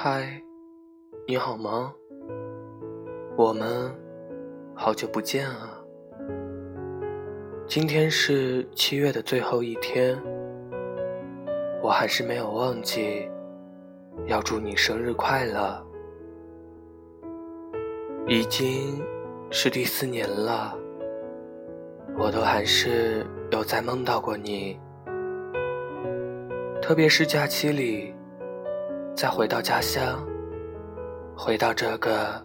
嗨，你好吗？我们好久不见啊！今天是七月的最后一天，我还是没有忘记要祝你生日快乐。已经是第四年了，我都还是有在梦到过你，特别是假期里。再回到家乡，回到这个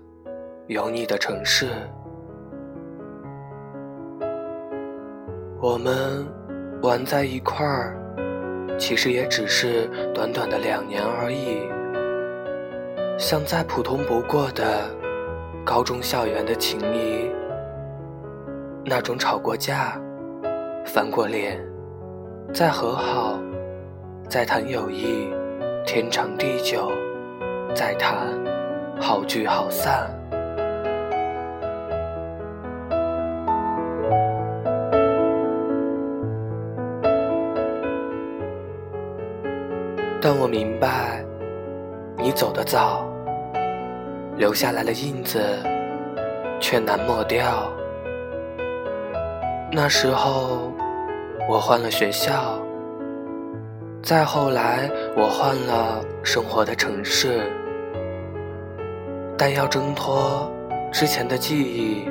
有你的城市，我们玩在一块儿，其实也只是短短的两年而已，像再普通不过的高中校园的情谊，那种吵过架、翻过脸、再和好、再谈友谊。天长地久，再谈好聚好散。但我明白，你走得早，留下来的印子却难抹掉。那时候，我换了学校。再后来，我换了生活的城市，但要挣脱之前的记忆，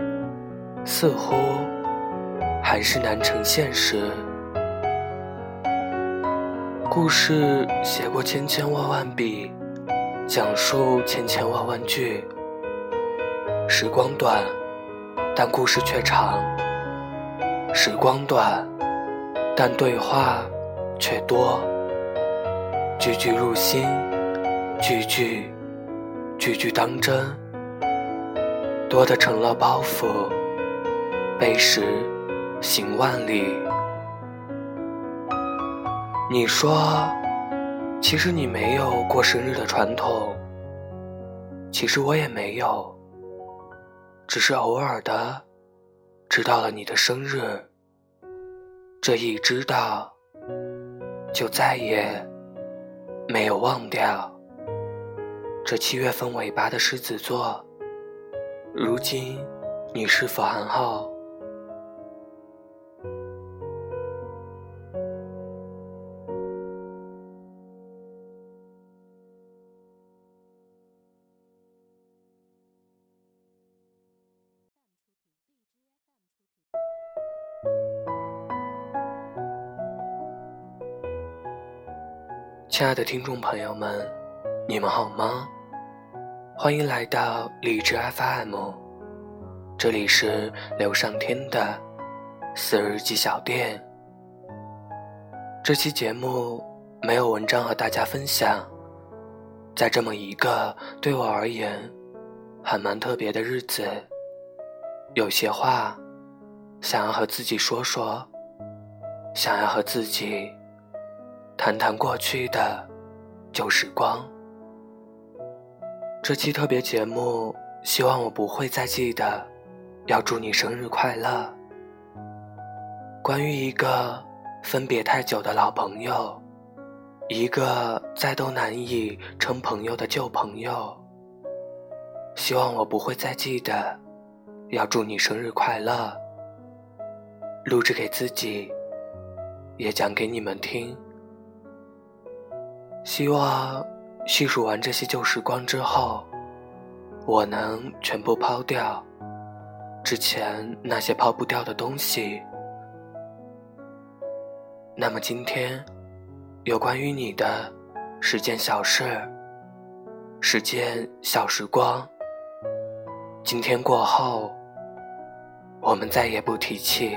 似乎还是难成现实。故事写过千千万万笔，讲述千千万万句。时光短，但故事却长；时光短，但对话却多。句句入心，句句句句当真，多的成了包袱，背时行万里。你说，其实你没有过生日的传统，其实我也没有，只是偶尔的知道了你的生日，这一知道，就再也。没有忘掉这七月份尾巴的狮子座。如今你是否还好？亲爱的听众朋友们，你们好吗？欢迎来到理智 FM，这里是刘上天的四日记小店。这期节目没有文章和大家分享，在这么一个对我而言还蛮特别的日子，有些话想要和自己说说，想要和自己。谈谈过去的旧时光。这期特别节目，希望我不会再记得要祝你生日快乐。关于一个分别太久的老朋友，一个再都难以称朋友的旧朋友，希望我不会再记得要祝你生日快乐。录制给自己，也讲给你们听。希望细数完这些旧时光之后，我能全部抛掉之前那些抛不掉的东西。那么今天，有关于你的十件小事，十件小时光，今天过后，我们再也不提起。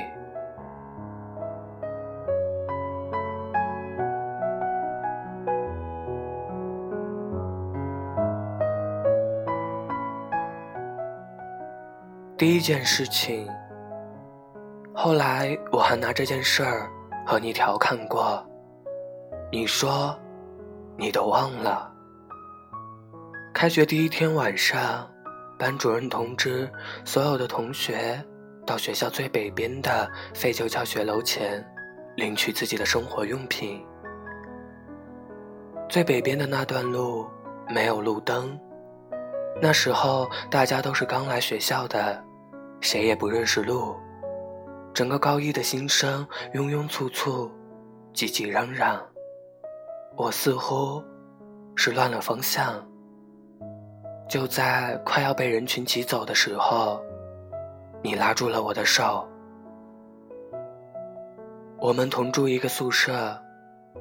第一件事情，后来我还拿这件事儿和你调侃过，你说你都忘了。开学第一天晚上，班主任通知所有的同学到学校最北边的废旧教学楼前领取自己的生活用品。最北边的那段路没有路灯。那时候大家都是刚来学校的，谁也不认识路。整个高一的新生庸庸簇簇，挤挤嚷嚷。我似乎是乱了方向。就在快要被人群挤走的时候，你拉住了我的手。我们同住一个宿舍，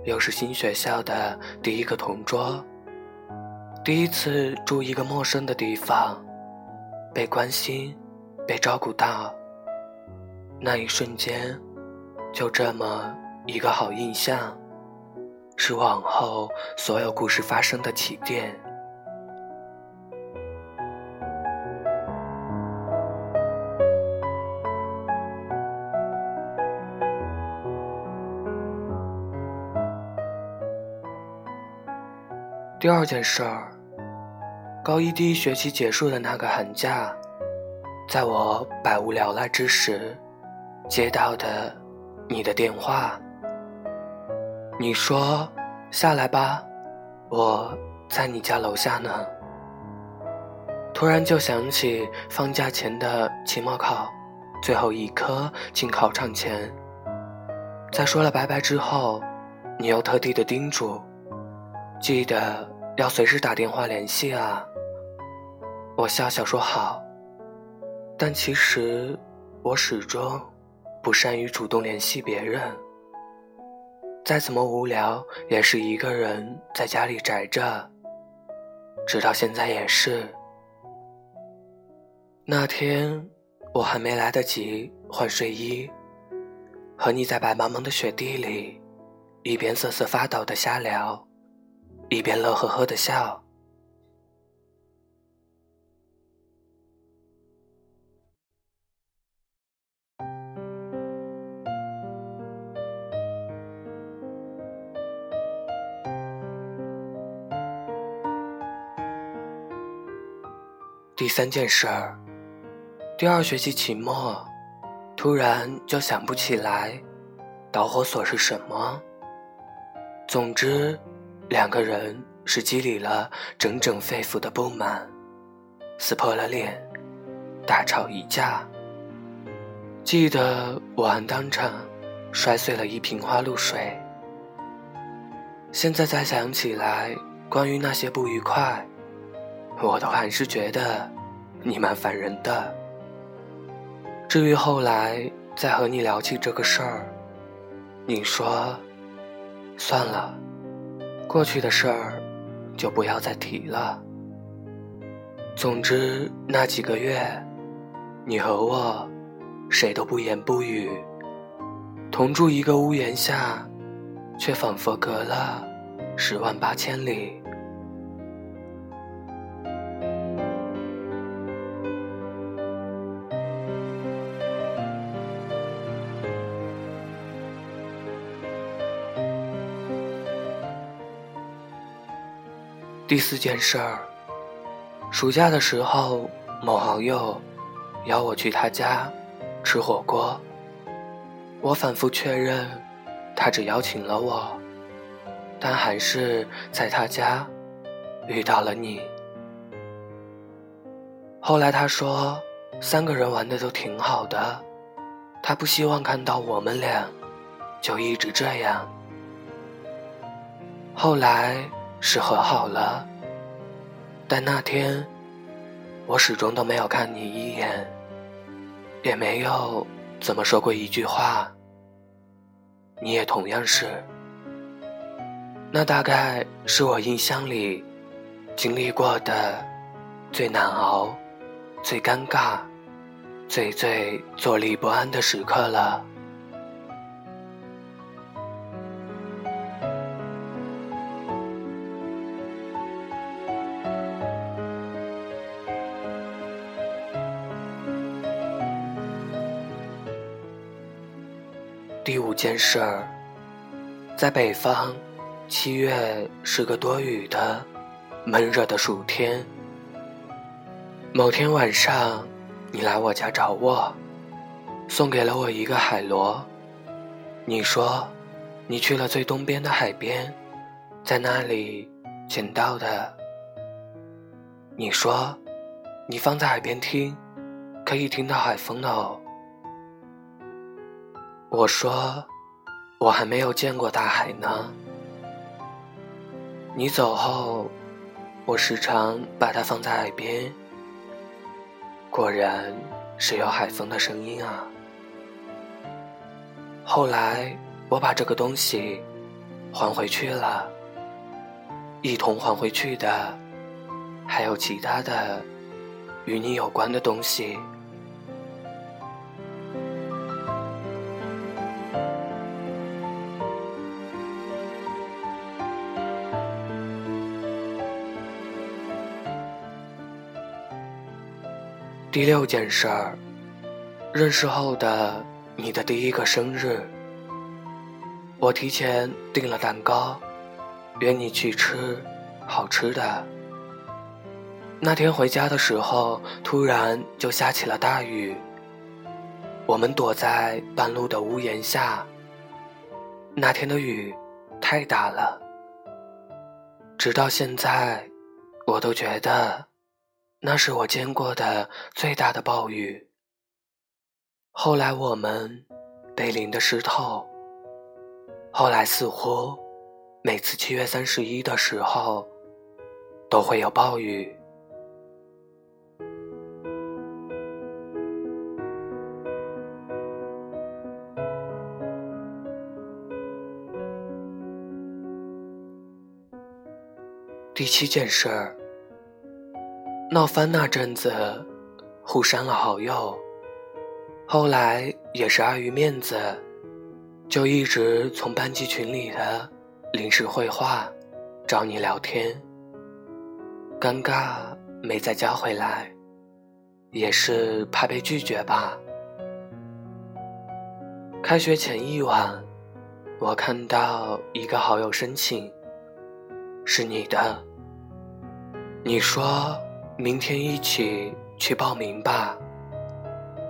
又是新学校的第一个同桌。第一次住一个陌生的地方，被关心，被照顾到，那一瞬间，就这么一个好印象，是往后所有故事发生的起点。第二件事儿，高一第一学期结束的那个寒假，在我百无聊赖之时，接到的你的电话。你说：“下来吧，我在你家楼下呢。”突然就想起放假前的期末考，最后一科进考场前，在说了拜拜之后，你又特地的叮嘱，记得。要随时打电话联系啊！我笑笑说好，但其实我始终不善于主动联系别人。再怎么无聊，也是一个人在家里宅着，直到现在也是。那天我还没来得及换睡衣，和你在白茫茫的雪地里，一边瑟瑟发抖的瞎聊。一边乐呵呵的笑。第三件事儿，第二学期期末，突然就想不起来导火索是什么。总之。两个人是积累了整整肺腑的不满，撕破了脸，大吵一架。记得我还当场摔碎了一瓶花露水。现在再想起来，关于那些不愉快，我都还是觉得你蛮烦人的。至于后来再和你聊起这个事儿，你说算了。过去的事儿，就不要再提了。总之，那几个月，你和我，谁都不言不语，同住一个屋檐下，却仿佛隔了十万八千里。第四件事儿，暑假的时候，某好友邀我去他家吃火锅。我反复确认，他只邀请了我，但还是在他家遇到了你。后来他说，三个人玩的都挺好的，他不希望看到我们俩就一直这样。后来。是和好了，但那天我始终都没有看你一眼，也没有怎么说过一句话。你也同样是，那大概是我印象里经历过的最难熬、最尴尬、最最坐立不安的时刻了。件事儿，在北方，七月是个多雨的、闷热的暑天。某天晚上，你来我家找我，送给了我一个海螺。你说，你去了最东边的海边，在那里捡到的你说，你放在海边听，可以听到海风的哦。我说，我还没有见过大海呢。你走后，我时常把它放在海边，果然是有海风的声音啊。后来我把这个东西还回去了，一同还回去的还有其他的与你有关的东西。第六件事儿，认识后的你的第一个生日，我提前订了蛋糕，约你去吃好吃的。那天回家的时候，突然就下起了大雨，我们躲在半路的屋檐下。那天的雨太大了，直到现在，我都觉得。那是我见过的最大的暴雨。后来我们被淋得湿透。后来似乎每次七月三十一的时候都会有暴雨。第七件事儿。闹翻那阵子，互删了好友。后来也是碍于面子，就一直从班级群里的临时会话找你聊天。尴尬没再加回来，也是怕被拒绝吧。开学前一晚，我看到一个好友申请，是你的。你说。明天一起去报名吧。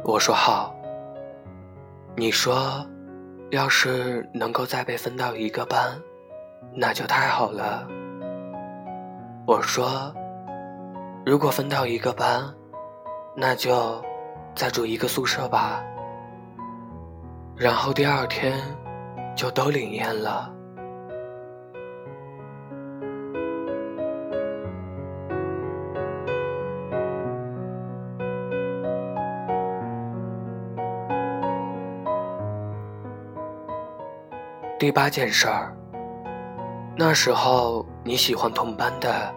我说好。你说，要是能够再被分到一个班，那就太好了。我说，如果分到一个班，那就再住一个宿舍吧。然后第二天就都灵验了。第八件事儿，那时候你喜欢同班的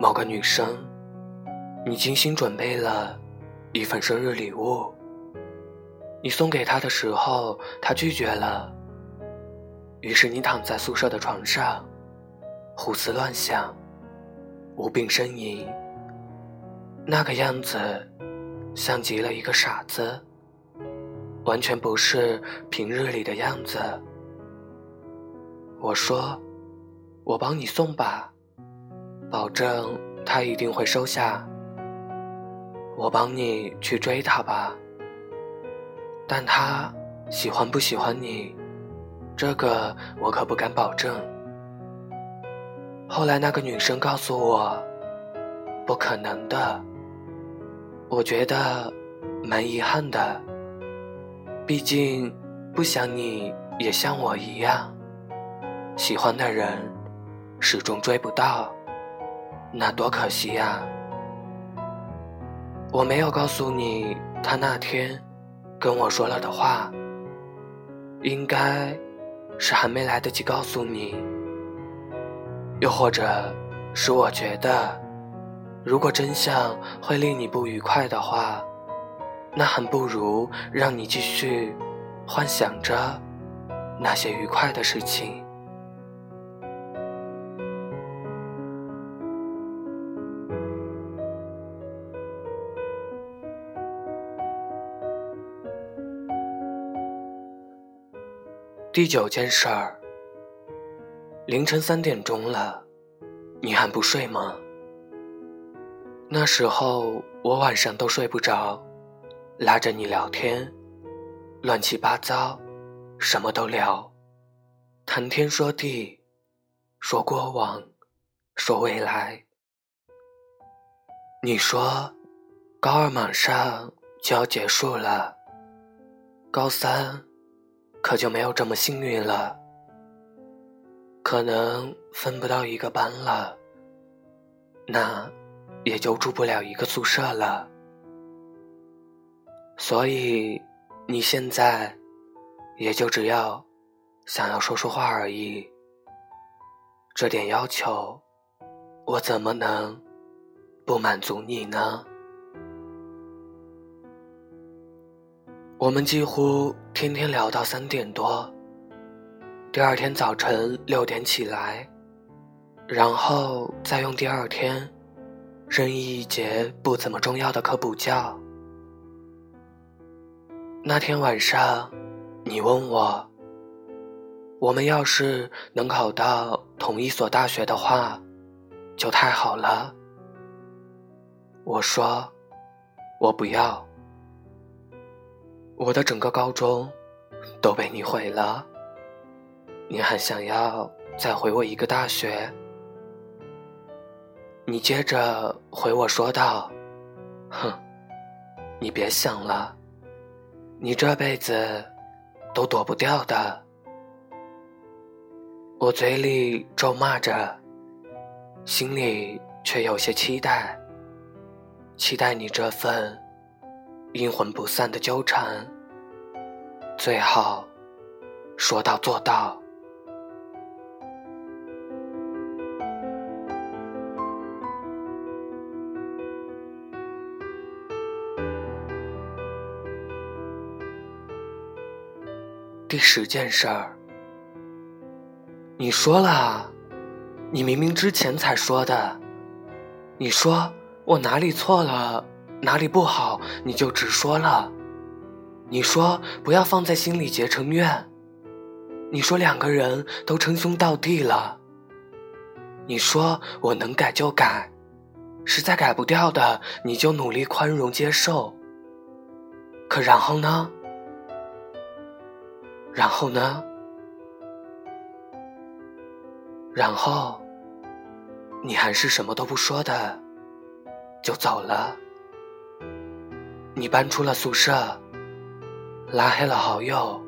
某个女生，你精心准备了一份生日礼物。你送给她的时候，她拒绝了。于是你躺在宿舍的床上，胡思乱想，无病呻吟，那个样子像极了一个傻子，完全不是平日里的样子。我说：“我帮你送吧，保证他一定会收下。我帮你去追他吧，但他喜欢不喜欢你，这个我可不敢保证。”后来那个女生告诉我：“不可能的。”我觉得蛮遗憾的，毕竟不想你也像我一样。喜欢的人始终追不到，那多可惜呀！我没有告诉你他那天跟我说了的话，应该是还没来得及告诉你，又或者是我觉得，如果真相会令你不愉快的话，那还不如让你继续幻想着那些愉快的事情。第九件事儿，凌晨三点钟了，你还不睡吗？那时候我晚上都睡不着，拉着你聊天，乱七八糟，什么都聊，谈天说地，说过往，说未来。你说，高二马上就要结束了，高三可就没有这么幸运了，可能分不到一个班了，那也就住不了一个宿舍了。所以你现在也就只要想要说说话而已，这点要求，我怎么能？不满足你呢？我们几乎天天聊到三点多，第二天早晨六点起来，然后再用第二天任意一节不怎么重要的课补觉。那天晚上，你问我，我们要是能考到同一所大学的话，就太好了。我说：“我不要，我的整个高中都被你毁了。你还想要再回我一个大学？”你接着回我说道：“哼，你别想了，你这辈子都躲不掉的。”我嘴里咒骂着，心里却有些期待。期待你这份阴魂不散的纠缠，最好说到做到。第十件事儿，你说了，你明明之前才说的，你说。我哪里错了，哪里不好，你就直说了。你说不要放在心里结成怨。你说两个人都称兄道弟了。你说我能改就改，实在改不掉的，你就努力宽容接受。可然后呢？然后呢？然后，你还是什么都不说的。就走了。你搬出了宿舍，拉黑了好友，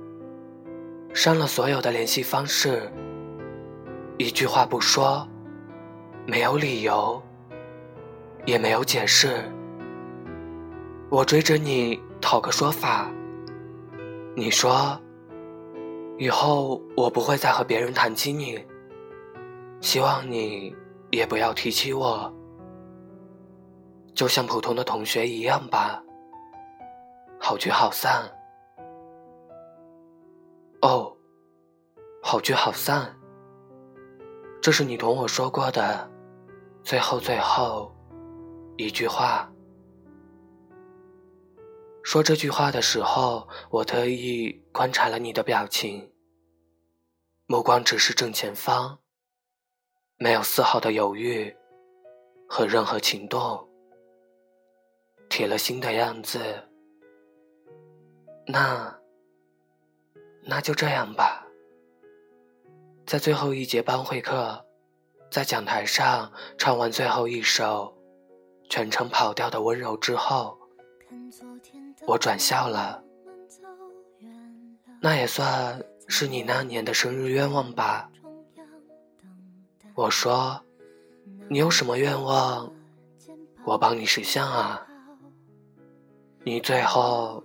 删了所有的联系方式，一句话不说，没有理由，也没有解释。我追着你讨个说法，你说以后我不会再和别人谈起你，希望你也不要提起我。就像普通的同学一样吧，好聚好散。哦，好聚好散，这是你同我说过的最后最后一句话。说这句话的时候，我特意观察了你的表情，目光只是正前方，没有丝毫的犹豫和任何情动。铁了心的样子，那那就这样吧。在最后一节班会课，在讲台上唱完最后一首全程跑调的温柔之后，我转校了。那也算是你那年的生日愿望吧。我说，你有什么愿望，我帮你实现啊。你最后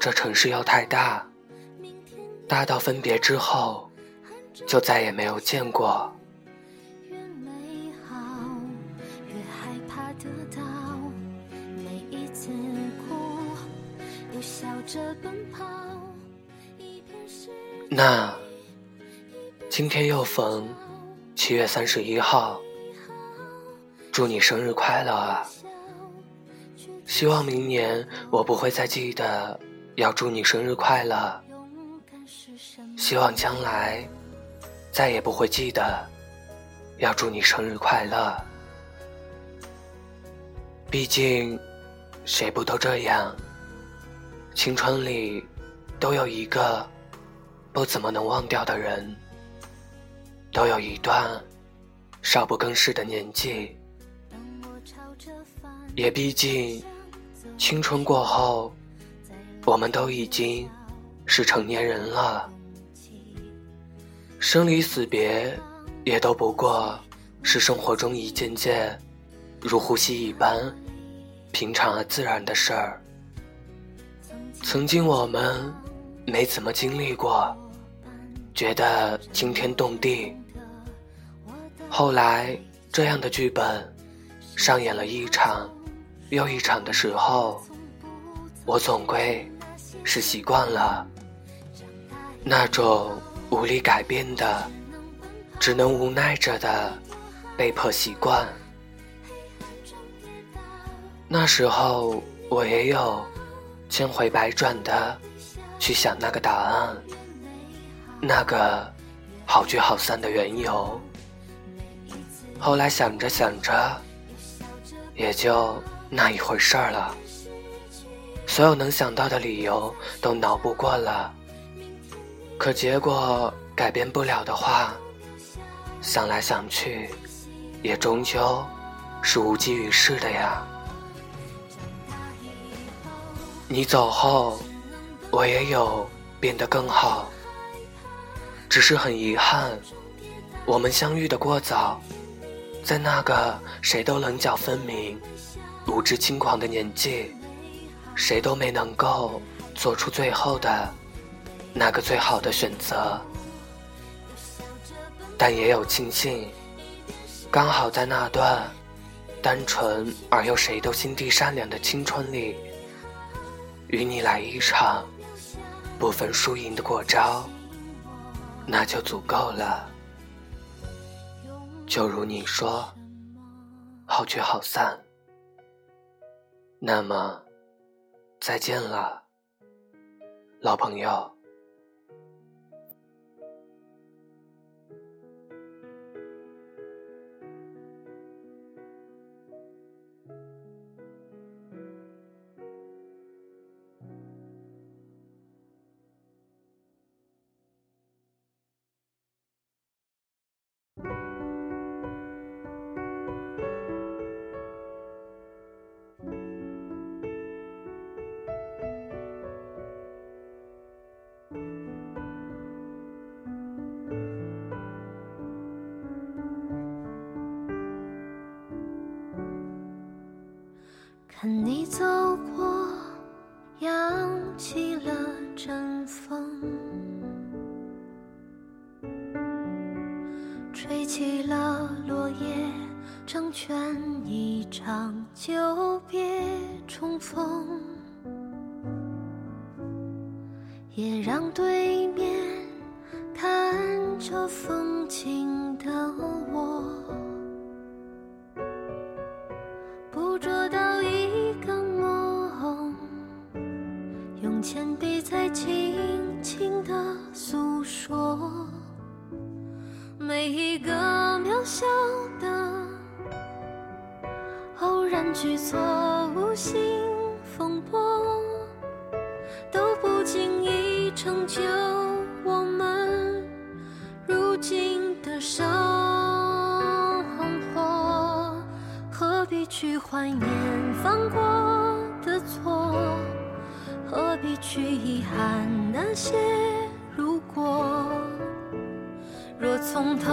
这城市又太大，大到分别之后就再也没有见过。那今天又逢七月三十一号，祝你生日快乐啊！希望明年我不会再记得要祝你生日快乐。希望将来再也不会记得要祝你生日快乐。毕竟，谁不都这样？青春里都有一个不怎么能忘掉的人，都有一段少不更事的年纪。也毕竟。青春过后，我们都已经是成年人了。生离死别，也都不过是生活中一件件如呼吸一般平常而自然的事儿。曾经我们没怎么经历过，觉得惊天动地。后来，这样的剧本上演了一场。又一场的时候，我总归是习惯了那种无力改变的，只能无奈着的被迫习惯。那时候我也有千回百转的去想那个答案，那个好聚好散的缘由。后来想着想着，也就。那一回事儿了，所有能想到的理由都脑补过了，可结果改变不了的话，想来想去，也终究是无济于事的呀。你走后，我也有变得更好，只是很遗憾，我们相遇的过早，在那个谁都棱角分明。无知轻狂的年纪，谁都没能够做出最后的那个最好的选择。但也有庆幸，刚好在那段单纯而又谁都心地善良的青春里，与你来一场不分输赢的过招，那就足够了。就如你说，好聚好散。那么，再见了，老朋友。你走过，扬起了阵风，吹起了落叶，成全一场久别重逢，也让对面看着风景的。偶然举措，无心风波，都不经意成就我们如今的生活。何必去怀念犯过的错？何必去遗憾那些如果？若从头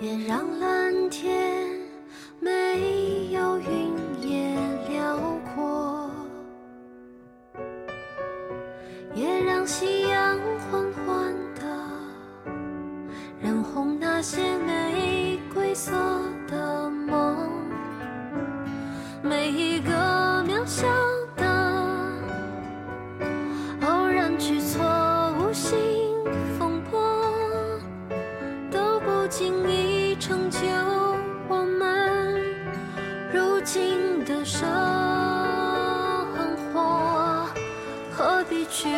也让蓝天